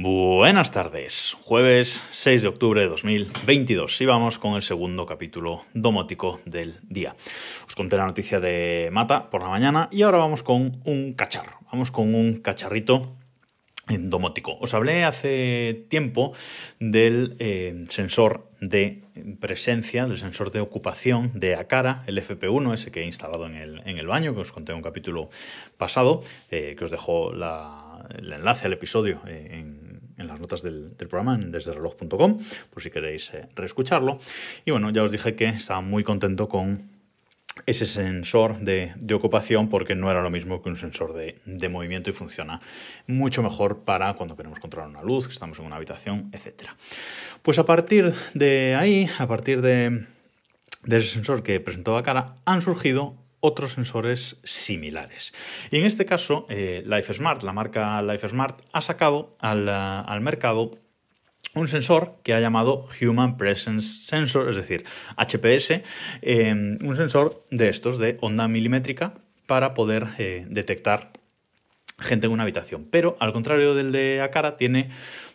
Buenas tardes, jueves 6 de octubre de 2022 y vamos con el segundo capítulo domótico del día. Os conté la noticia de Mata por la mañana y ahora vamos con un cacharro, vamos con un cacharrito domótico. Os hablé hace tiempo del eh, sensor de presencia, del sensor de ocupación de Acara, el FP1, ese que he instalado en el, en el baño, que os conté en un capítulo pasado, eh, que os dejo el enlace al episodio eh, en en las notas del, programa en desdereloj.com, por si queréis eh, reescucharlo. Y bueno, ya os dije que estaba muy contento con ese sensor de, ocupación porque no era lo mismo que un sensor de, movimiento y funciona mucho mejor para cuando queremos controlar una luz, que estamos en una habitación, etc. Pues a partir de ahí, a partir de, de ese sensor que presentó la cara, han surgido otros sensores similares. Y en este caso, eh, LifeSmart, la marca LifeSmart, ha sacado al, al mercado un sensor que ha llamado Human Presence Sensor, es decir, HPS, eh, un sensor de estos de onda milimétrica para poder eh, detectar gente en una habitación. Pero al contrario del de Acara, tiene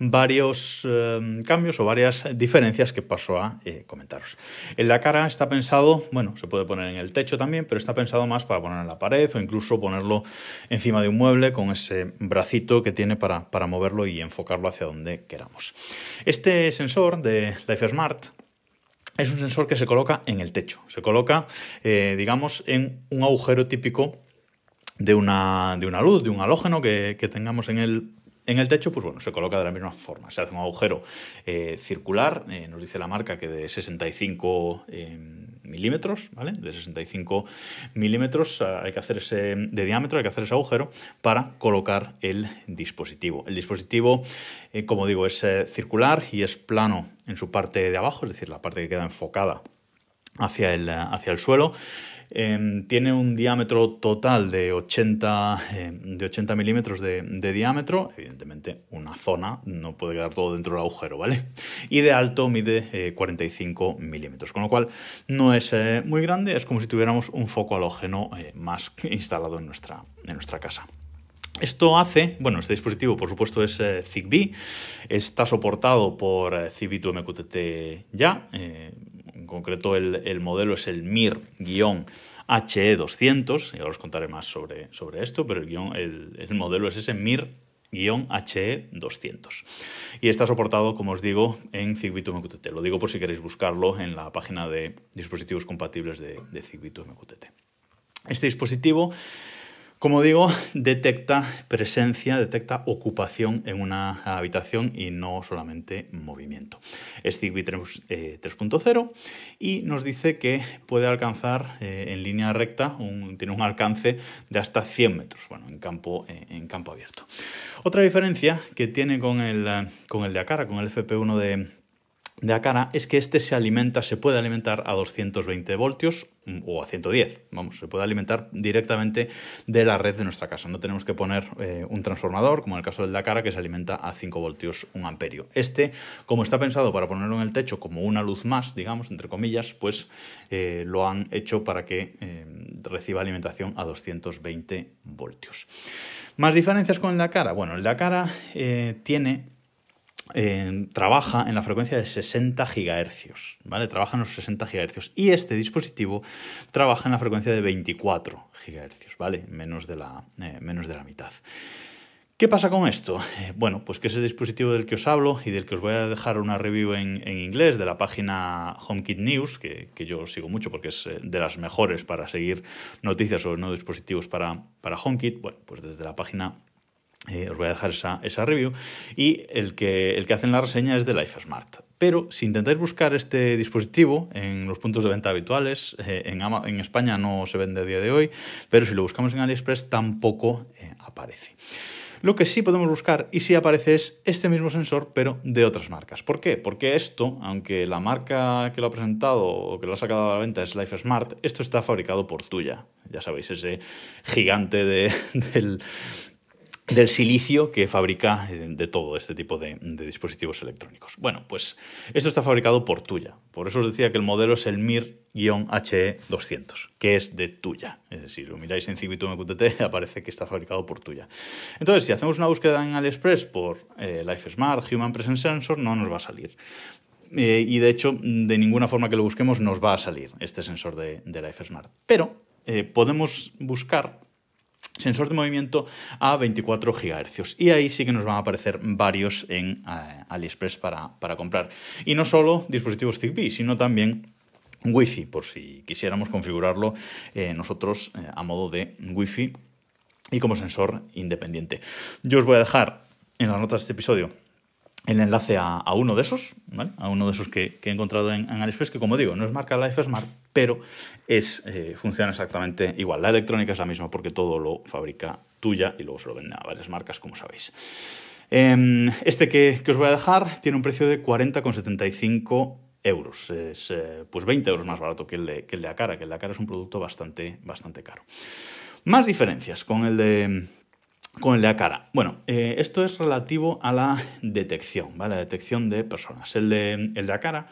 varios eh, cambios o varias diferencias que paso a eh, comentaros. El de Acara está pensado, bueno, se puede poner en el techo también, pero está pensado más para poner en la pared o incluso ponerlo encima de un mueble con ese bracito que tiene para, para moverlo y enfocarlo hacia donde queramos. Este sensor de LifeSmart es un sensor que se coloca en el techo, se coloca, eh, digamos, en un agujero típico de una, de una luz, de un halógeno que, tengamos en el, en el techo, pues bueno, se coloca de la misma forma. Se hace un agujero eh, circular, eh, nos dice la marca que de 65 eh, milímetros, ¿vale? De 65 milímetros hay que hacer ese, de diámetro, hay que hacer ese agujero para colocar el dispositivo. El dispositivo, como digo, es circular y es plano en su parte de abajo, es decir, la parte que queda enfocada hacia el, hacia el suelo. Em, tiene un diámetro total de 80, em, de 80 milímetros de, diámetro. Evidentemente, una zona no puede quedar todo dentro del agujero, ¿vale? Y de alto mide 45 eh, milímetros, con lo cual no es eh, muy grande, es como si tuviéramos un foco halógeno eh, más instalado en nuestra, en nuestra casa. Esto hace, bueno, este dispositivo por supuesto es Zigbee, está soportado por Zigbee 2 MQTT ya, concreto el, modelo es el MIR-HE200, y ahora os contaré más sobre, sobre esto, pero el, el, modelo es ese MIR-HE200. Y está soportado, como os digo, en Zigbee MQTT. Lo digo por si queréis buscarlo en la página de dispositivos compatibles de, de Zigbee MQTT. Este dispositivo como digo, detecta presencia, detecta ocupación en una habitación y no solamente movimiento. Es Zigbee 3.0 y nos dice que puede alcanzar eh, en línea recta, tiene un alcance de hasta 100 metros, bueno, en campo, eh, en campo abierto. Otra diferencia que tiene con el, con el de Acara, con el FP1 de, de Acara es que este se alimenta, se puede alimentar a 220 voltios mm, o a 110, vamos, se puede alimentar directamente de la red de nuestra casa. No tenemos que poner eh, un transformador, como en el caso del Dakar, que se alimenta a 5 voltios 1 amperio. Este, como está pensado para ponerlo en el techo como una luz más, digamos, entre comillas, pues eh, lo han hecho para que eh, reciba alimentación a 220 voltios. ¿Más diferencias con el Dakar? Bueno, el Dakar tiene trabaja en la frecuencia de 60 GHz, ¿vale? Trabaja en los 60 GHz. Y este dispositivo trabaja en la frecuencia de 24 GHz, ¿vale? Menos de la, eh, menos de la mitad. ¿Qué pasa con esto? Eh, bueno, pues que ese dispositivo del que os hablo y del que os voy a dejar una review en, inglés de la página HomeKit News, que, yo sigo mucho porque es eh, de las mejores para seguir noticias sobre nuevos dispositivos para, para HomeKit, bueno, pues desde la página eh, os voy a dejar esa, review. Y el que, el que hace la reseña es de LifeSmart. Pero si intentáis buscar este dispositivo en los puntos de venta habituales, eh, en, en, España no se vende a día de hoy, pero si lo buscamos en AliExpress tampoco eh, aparece. Lo que sí podemos buscar y sí aparece es este mismo sensor, pero de otras marcas. ¿Por qué? Porque esto, aunque la marca que lo ha presentado o que lo ha sacado a la venta es LifeSmart, esto está fabricado por Tuya. Ya sabéis, ese gigante de, del, del silicio que fabrica eh, de todo este tipo de, dispositivos electrónicos. Bueno, pues esto está fabricado por Tuya. Por eso os decía que el modelo es el MIR-HE200, que es de Tuya. Es decir, si lo miráis en Cibitum MQTT, aparece que está fabricado por Tuya. Entonces, si hacemos una búsqueda en AliExpress por eh, Life Smart Human Presence Sensor, no nos va a salir. Eh, y de hecho, de ninguna forma que lo busquemos nos va a salir este sensor de, de Life Smart. Pero podemos buscar sensor de movimiento a 24 GHz. Y ahí sí que nos van a aparecer varios en eh, AliExpress para, para, comprar. Y no solo dispositivos Zigbee, sino también Wi-Fi, por si quisiéramos configurarlo eh, nosotros eh, a modo de Wi-Fi y como sensor independiente. Yo os voy a dejar en las notas de este episodio el enlace a, uno de esos, a uno de esos que, he encontrado en, AliExpress, que como digo, no es marca Life Smart, pero es, eh, funciona exactamente igual. La electrónica es la misma porque todo lo fabrica tuya y luego se lo vende a varias marcas, como sabéis. Em, este que, os voy a dejar tiene un precio de 40,75 euros. Es eh, pues 20 euros más barato que el, de, que el de Acara, que el de Acara es un producto bastante, bastante caro. Más diferencias con el de con el de Acara. Bueno, eh, esto es relativo a la detección, ¿vale? La detección de personas. El de, el de Acara,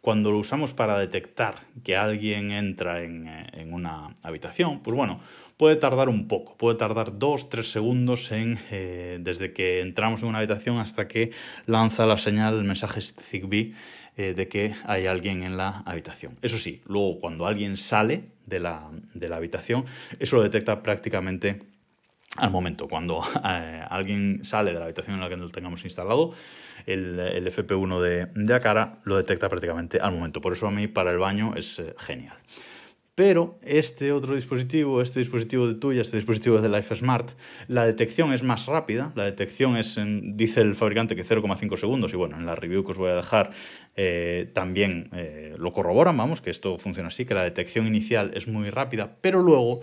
cuando lo usamos para detectar que alguien entra en, eh, una habitación, pues bueno, puede tardar un poco, puede tardar dos, tres segundos en, eh, desde que entramos en una habitación hasta que lanza la señal, el mensaje Zigbee de que hay alguien en la habitación. Eso sí, luego cuando alguien sale de la, de la habitación, eso lo detecta prácticamente al momento. Cuando eh, alguien sale de la habitación en la que lo tengamos instalado, el, FP1 de, de Acara lo detecta prácticamente al momento. Por eso a mí para el baño es eh, genial. Pero este otro dispositivo, este dispositivo de tuya, este dispositivo de Life Smart, la detección es más rápida. La detección es, dice el fabricante, que 0,5 segundos. Y bueno, en la review que os voy a dejar eh, también eh, lo corroboran, vamos, que esto funciona así, que la detección inicial es muy rápida, pero luego,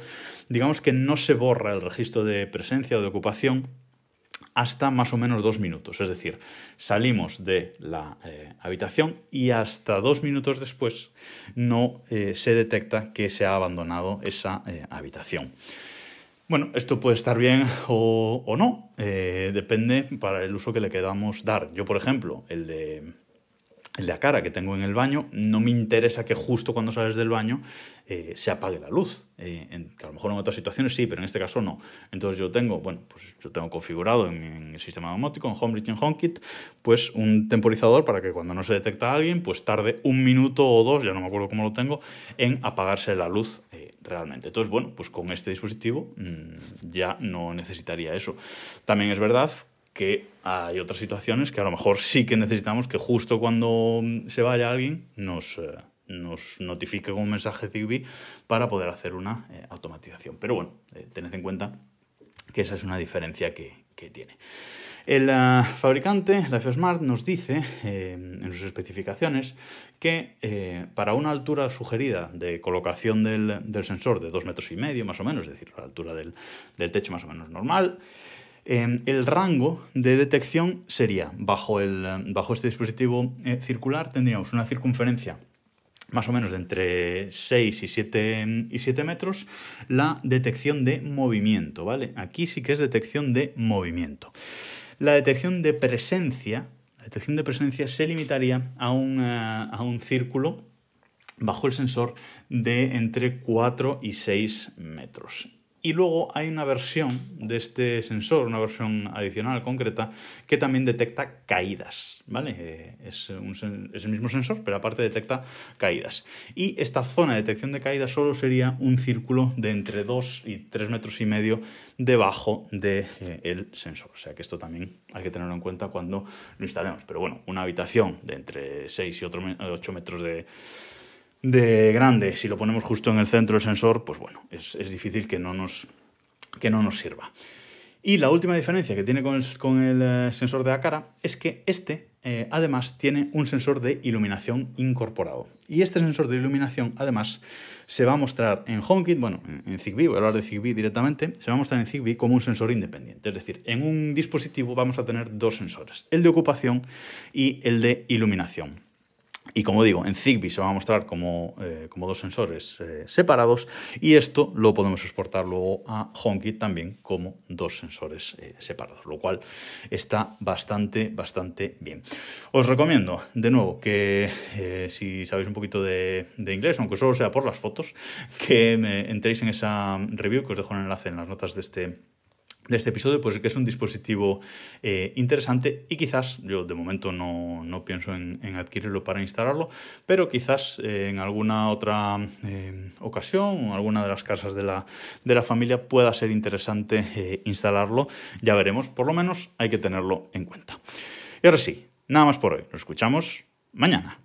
digamos que no se borra el registro de presencia o de ocupación hasta más o menos dos minutos. Es decir, salimos de la eh, habitación y hasta dos minutos después no eh, se detecta que se ha abandonado esa eh, habitación. Bueno, esto puede estar bien o, o no, depende para el uso que le queramos dar. Yo, por ejemplo, el de de cara que tengo en el baño, no me interesa que justo cuando sales del baño eh, se apague la luz. Eh, que a lo mejor en otras situaciones sí, pero en este caso no. Entonces yo tengo, bueno, pues yo tengo configurado en, el sistema domótico, en HomeBridge, en HomeKit, pues un temporizador para que cuando no se detecta a alguien, pues tarde un minuto o dos, ya no me acuerdo cómo lo tengo, en apagarse la luz eh, realmente. Entonces, bueno, pues con este dispositivo mm, ya no necesitaría eso. También es verdad que hay otras situaciones que a lo mejor sí que necesitamos que justo cuando se vaya alguien nos, eh, nos notifique con un mensaje Zigbee para poder hacer una eh, automatización. Pero bueno, eh, tened en cuenta que esa es una diferencia que, tiene. El fabricante, la Smart, nos dice en sus especificaciones que para una altura sugerida de colocación del, sensor de dos metros y medio más o menos, es decir, la altura del, del techo más o menos normal, Em, el rango de detección sería, bajo, bajo este dispositivo eh, circular, tendríamos una circunferencia más o menos de entre 6 y 7, y 7 metros, la detección de movimiento, ¿vale? Aquí sí que es detección de movimiento. La detección de presencia, la detección de presencia se limitaría a un, eh, a un círculo bajo el sensor de entre 4 y 6 metros. Y luego hay una versión de este sensor, una versión adicional concreta, que también detecta caídas, ¿vale? Eh, es, el mismo sensor, pero aparte detecta caídas. Y esta zona de detección de caídas solo sería un círculo de entre 2 y 3 metros y medio debajo del de, sensor. O sea que esto también hay que tenerlo en cuenta cuando lo instalemos. Pero bueno, una habitación de entre 6 y 8 metros de de grande, si lo ponemos justo en el centro del sensor, pues bueno, es, difícil que no, nos, que no nos sirva. Y la última diferencia que tiene con el, eh, sensor de Acara es que este eh, además tiene un sensor de iluminación incorporado. Y este sensor de iluminación además se va a mostrar en HomeKit, bueno, en Zigbee, voy a hablar de Zigbee directamente, se va a mostrar en Zigbee como un sensor independiente. Es decir, en un dispositivo vamos a tener dos sensores, el de ocupación y el de iluminación. Y como digo, en Zigbee se va a mostrar como, eh, como dos sensores eh, separados y esto lo podemos exportar luego a HomeKit también como dos sensores eh, separados, lo cual está bastante, bastante bien. Os recomiendo, de nuevo, que si sabéis un poquito de, de, inglés, aunque solo sea por las fotos, que me entréis en esa review que os dejo un enlace en las notas de este de este episodio, pues que es un dispositivo eh, interesante y quizás, yo de momento no, pienso en, adquirirlo para instalarlo, pero quizás eh, en alguna otra eh, ocasión, alguna de las casas de la, de la familia pueda ser interesante instalarlo, ya veremos, por lo menos hay que tenerlo en cuenta. Y ahora sí, nada más por hoy, nos escuchamos mañana.